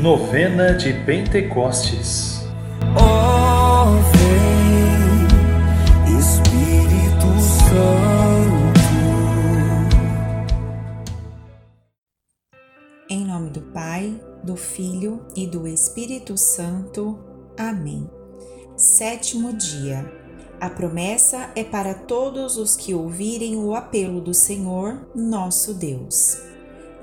Novena de Pentecostes. Oh, vem, Espírito Santo. Em nome do Pai, do Filho e do Espírito Santo. Amém. Sétimo dia. A promessa é para todos os que ouvirem o apelo do Senhor, nosso Deus.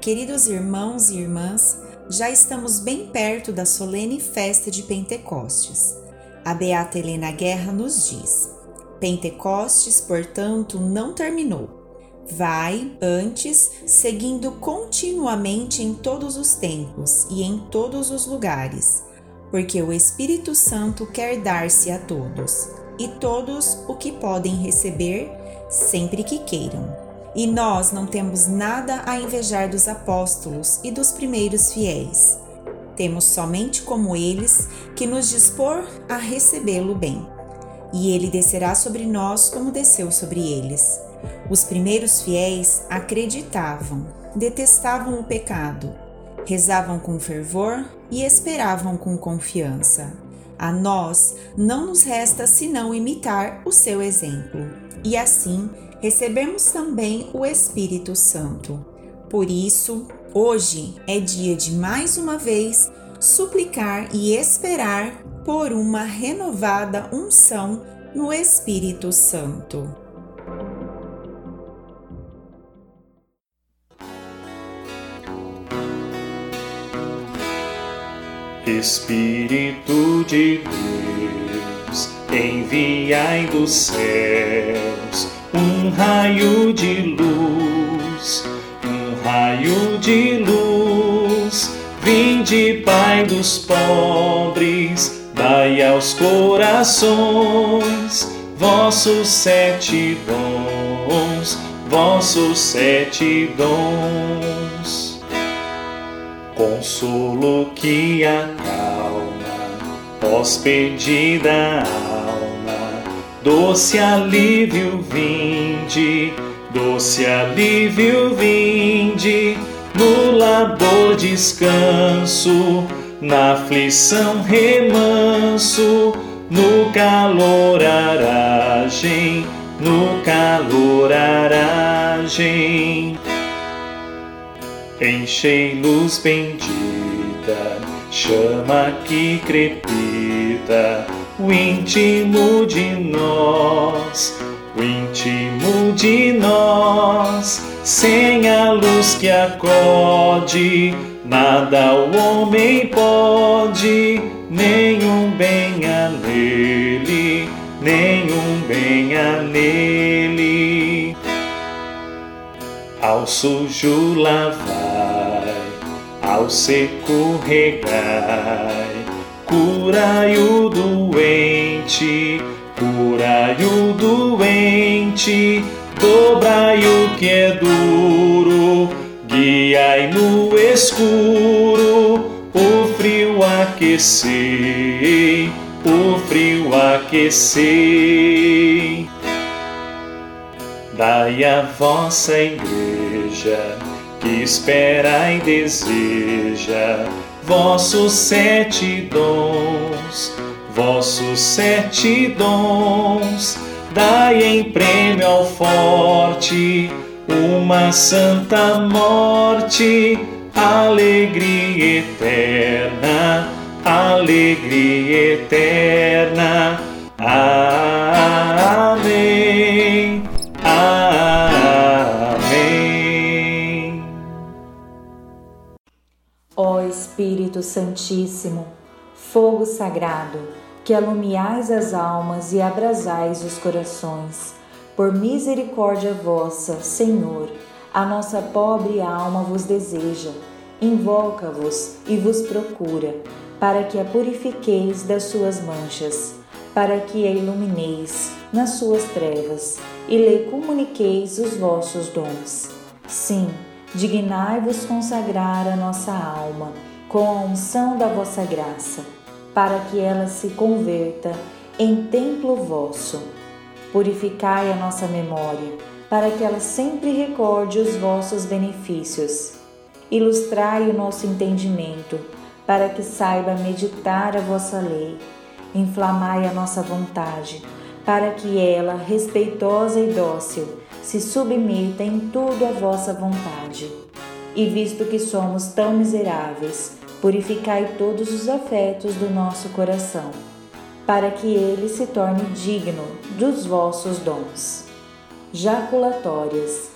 Queridos irmãos e irmãs, já estamos bem perto da solene festa de Pentecostes. A Beata Helena Guerra nos diz: Pentecostes, portanto, não terminou. Vai, antes, seguindo continuamente em todos os tempos e em todos os lugares, porque o Espírito Santo quer dar-se a todos, e todos o que podem receber, sempre que queiram. E nós não temos nada a invejar dos apóstolos e dos primeiros fiéis. Temos somente como eles que nos dispor a recebê-lo bem. E ele descerá sobre nós como desceu sobre eles. Os primeiros fiéis acreditavam, detestavam o pecado, rezavam com fervor e esperavam com confiança. A nós não nos resta senão imitar o seu exemplo. E assim, recebemos também o Espírito Santo. Por isso, hoje é dia de mais uma vez suplicar e esperar por uma renovada unção no Espírito Santo. Espírito de Deus, enviai dos céus um raio de luz, um raio de luz. Vinde, Pai dos pobres, dai aos corações vossos sete dons, vossos sete dons. Consolo que acalma, hospedida Doce alívio vinde, doce alívio vinde, no labor descanso, na aflição remanso, no calor aragem, no calor aragem. Enchei luz bendita, chama que crepita, o íntimo de nós, o íntimo de nós, sem a luz que acode, nada o homem pode, nenhum bem a nele, nenhum bem a nele. Ao sujo lavai, ao seco regai, Curai o doente, curai o doente, dobrai o que é duro, guiai no escuro, o frio aquecei, o frio aquecei. Dai a vossa igreja, que espera e deseja, vossos sete dons, vossos sete dons, dai em prêmio ao forte uma santa morte, alegria eterna, alegria eterna. Amém. Espírito Santíssimo, fogo sagrado, que alumiais as almas e abrasais os corações, por misericórdia vossa, Senhor, a nossa pobre alma vos deseja, invoca-vos e vos procura, para que a purifiqueis das suas manchas, para que a ilumineis nas suas trevas e lhe comuniqueis os vossos dons. Sim, dignai-vos consagrar a nossa alma com a unção da vossa graça, para que ela se converta em templo vosso. Purificai a nossa memória, para que ela sempre recorde os vossos benefícios. Ilustrai o nosso entendimento, para que saiba meditar a vossa lei. Inflamai a nossa vontade, para que ela, respeitosa e dócil, se submeta em tudo à vossa vontade. E visto que somos tão miseráveis, purificai todos os afetos do nosso coração, para que ele se torne digno dos vossos dons. Jaculatórias.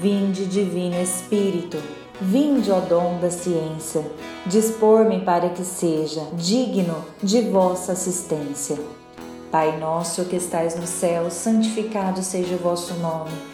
Vinde, Divino Espírito, vinde, ó dom da ciência, dispor-me para que seja digno de vossa assistência. Pai nosso que estais no céu, santificado seja o vosso nome.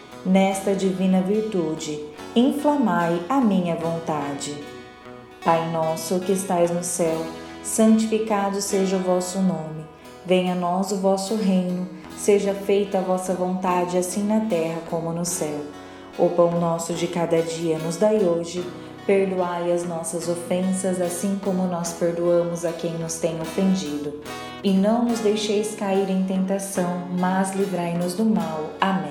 nesta divina virtude, inflamai a minha vontade. Pai nosso que estais no céu, santificado seja o vosso nome. Venha a nós o vosso reino, seja feita a vossa vontade, assim na terra como no céu. O pão nosso de cada dia nos dai hoje. Perdoai as nossas ofensas, assim como nós perdoamos a quem nos tem ofendido. E não nos deixeis cair em tentação, mas livrai-nos do mal. Amém.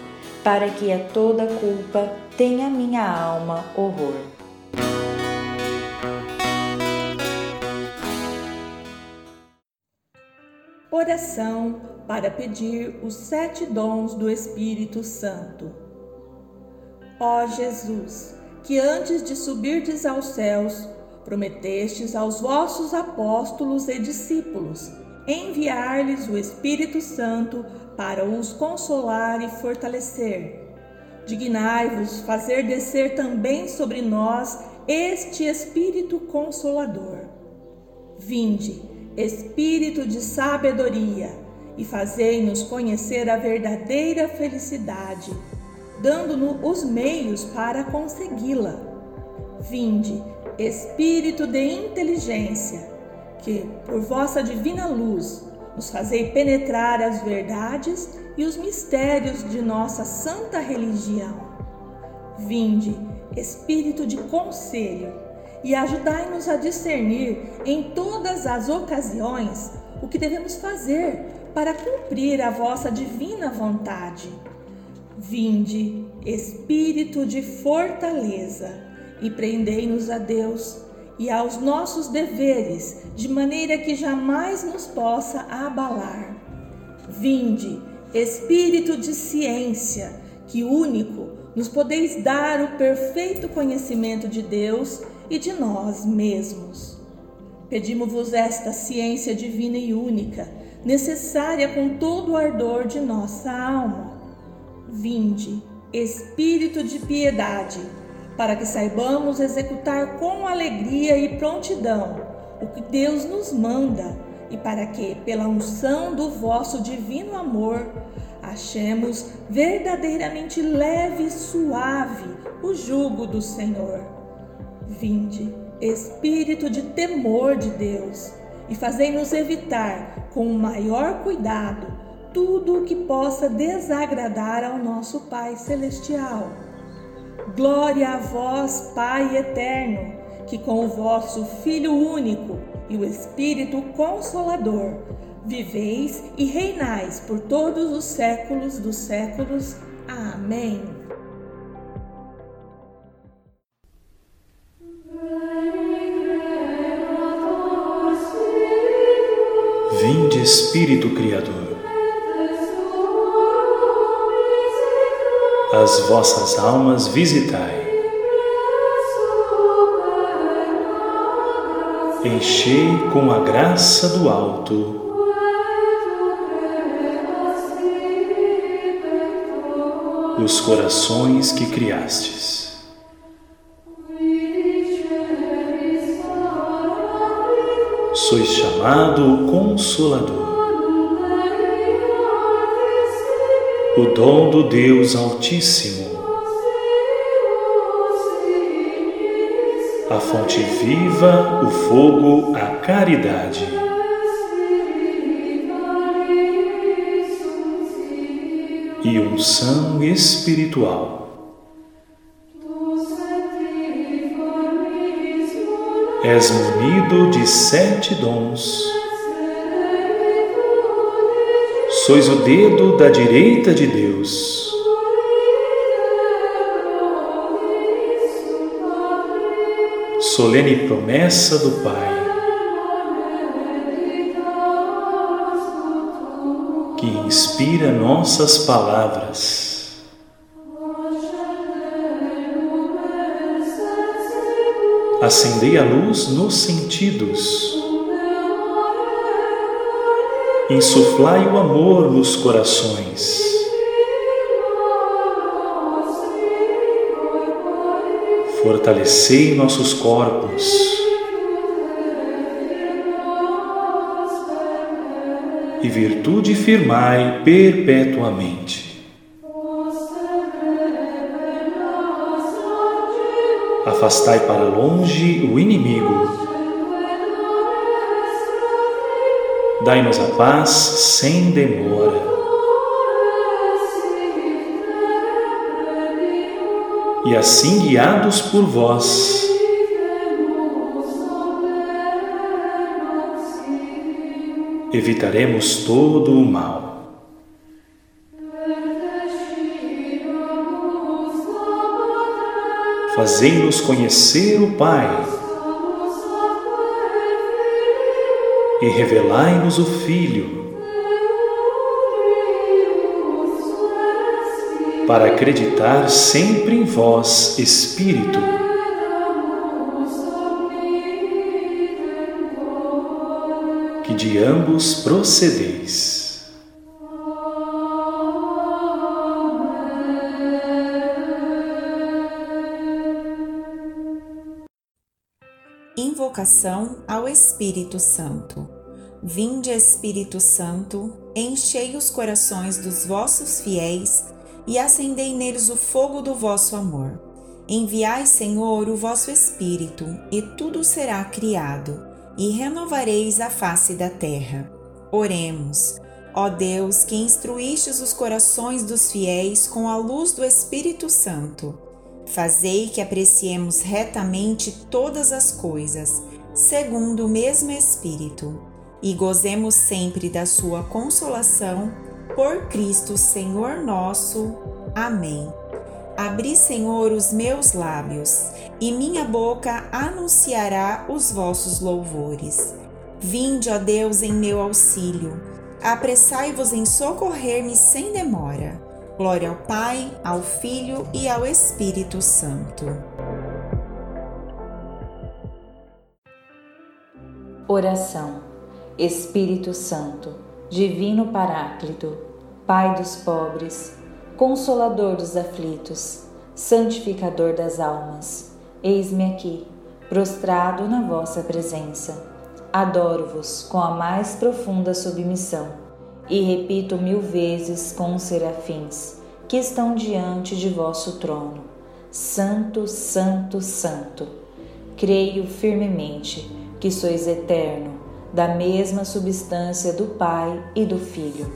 para que a toda culpa tenha minha alma horror. Oração para pedir os sete dons do Espírito Santo. Ó Jesus, que antes de subirdes aos céus, prometestes aos vossos apóstolos e discípulos enviar-lhes o Espírito Santo para os consolar e fortalecer. Dignai-vos fazer descer também sobre nós este Espírito Consolador. Vinde, Espírito de sabedoria, e fazei-nos conhecer a verdadeira felicidade, dando-nos os meios para consegui-la. Vinde, Espírito de inteligência, que, por vossa divina luz, nos fazei penetrar as verdades e os mistérios de nossa santa religião. Vinde, Espírito de conselho, e ajudai-nos a discernir em todas as ocasiões o que devemos fazer para cumprir a vossa divina vontade. Vinde, Espírito de fortaleza, e prendei-nos a Deus e aos nossos deveres, de maneira que jamais nos possa abalar. Vinde, Espírito de ciência, que único nos podeis dar o perfeito conhecimento de Deus e de nós mesmos. Pedimos-vos esta ciência divina e única, necessária com todo o ardor de nossa alma. Vinde, Espírito de piedade, para que saibamos executar com alegria e prontidão o que Deus nos manda e para que, pela unção do vosso divino amor, achemos verdadeiramente leve e suave o jugo do Senhor. Vinde, espírito de temor de Deus, e fazei-nos evitar, com o maior cuidado, tudo o que possa desagradar ao nosso Pai Celestial. Glória a vós, Pai eterno, que com o vosso Filho único e o Espírito Consolador viveis e reinais por todos os séculos dos séculos. Amém. Vinde, Espírito Criador. As vossas almas visitai. Enchei com a graça do alto os corações que criastes. Sois chamado Consolador. O dom do Deus Altíssimo, a fonte viva, o fogo, a caridade. E unção espiritual. És munido de sete dons sois o dedo da direita de Deus. Solene promessa do Pai, que inspira nossas palavras. Acendei a luz nos sentidos insuflai o amor nos corações. Fortalecei nossos corpos e virtude firmai perpetuamente. Afastai para longe o inimigo Dai-nos a paz sem demora. E assim guiados por vós, evitaremos todo o mal. Fazei-nos conhecer o Pai e revelai-nos o Filho, para acreditar sempre em vós, Espírito. Que de ambos procedeis. Invocação ao Espírito Santo. Vinde, Espírito Santo, enchei os corações dos vossos fiéis e acendei neles o fogo do vosso amor. Enviai, Senhor, o vosso Espírito, e tudo será criado, e renovareis a face da terra. Oremos. Ó Deus, que instruístes os corações dos fiéis com a luz do Espírito Santo Fazei que apreciemos retamente todas as coisas, segundo o mesmo Espírito, e gozemos sempre da Sua consolação, por Cristo Senhor nosso. Amém. Abri, Senhor, os meus lábios, e minha boca anunciará os vossos louvores. Vinde, ó Deus, em meu auxílio. Apressai-vos em socorrer-me sem demora. Glória ao Pai, ao Filho e ao Espírito Santo. Oração. Espírito Santo, Divino Paráclito, Pai dos pobres, Consolador dos aflitos, Santificador das almas, eis-me aqui, prostrado na vossa presença. Adoro-vos com a mais profunda submissão e repito mil vezes com os serafins que estão diante de vosso trono: Santo, Santo, Santo. Creio firmemente que sois eterno, da mesma substância do Pai e do Filho.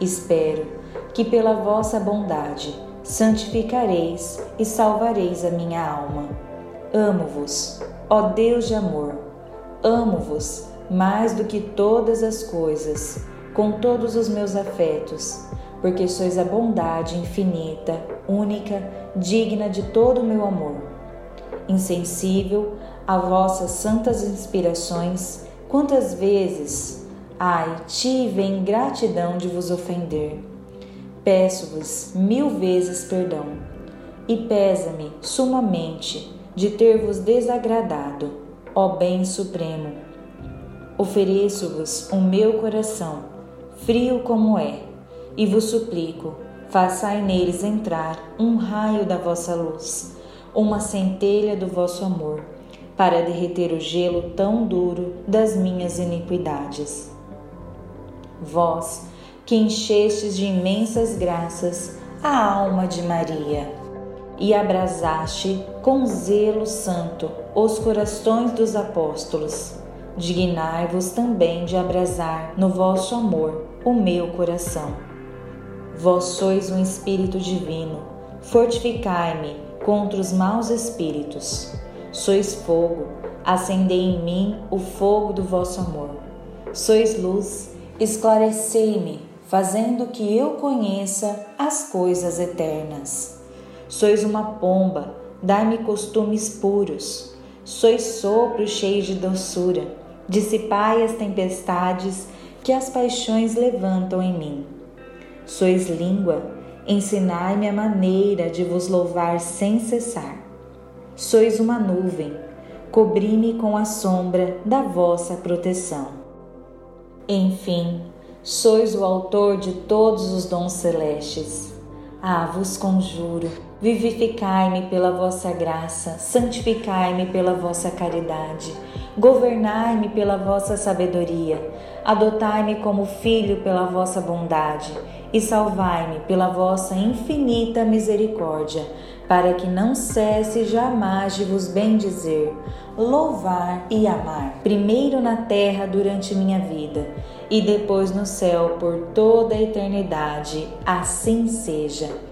Espero que pela vossa bondade santificareis e salvareis a minha alma. Amo-vos, ó Deus de amor, amo-vos mais do que todas as coisas com todos os meus afetos, porque sois a bondade infinita, única, digna de todo o meu amor. Insensível a vossas santas inspirações, quantas vezes Ai, tive a ingratidão de vos ofender. Peço-vos mil vezes perdão, e pesa-me sumamente de ter-vos desagradado, ó Bem Supremo. Ofereço-vos o meu coração, frio como é, e vos suplico, façai neles entrar um raio da vossa luz, uma centelha do vosso amor, para derreter o gelo tão duro das minhas iniquidades. Vós, que enchestes de imensas graças a alma de Maria, e abrasaste com zelo santo os corações dos apóstolos, dignai-vos também de abrasar no vosso amor o meu coração Vós sois um Espírito divino, fortificai-me contra os maus espíritos. Sois fogo, acendei em mim o fogo do vosso amor. Sois luz, esclarecei-me, fazendo que eu conheça as coisas eternas. Sois uma pomba, dai-me costumes puros. Sois sopro cheio de doçura, dissipai as tempestades que as paixões levantam em mim. Sois língua, ensinai-me a maneira de vos louvar sem cessar. Sois uma nuvem, cobri-me com a sombra da vossa proteção. Enfim, sois o autor de todos os dons celestes. Ah, vos conjuro, vivificai-me pela vossa graça, santificai-me pela vossa caridade, governai-me pela vossa sabedoria, adotai-me como filho pela vossa bondade e salvai-me pela vossa infinita misericórdia, para que não cesse jamais de vos bendizer, louvar e amar, primeiro na terra durante minha vida e depois no céu por toda a eternidade. Assim seja.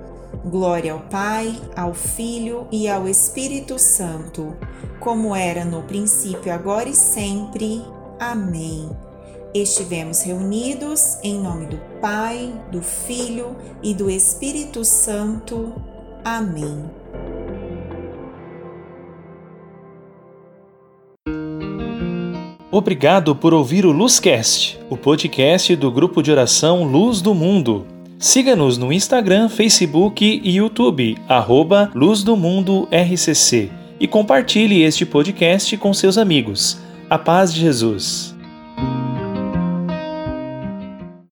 Glória ao Pai, ao Filho e ao Espírito Santo, como era no princípio, agora e sempre. Amém estivemos reunidos em nome do Pai, do Filho e do Espírito Santo. Amém. Obrigado por ouvir o Luzcast, o podcast do grupo de oração Luz do Mundo. Siga-nos no Instagram, Facebook e YouTube, arroba Luz do Mundo RCC, e compartilhe este podcast com seus amigos. A paz de Jesus.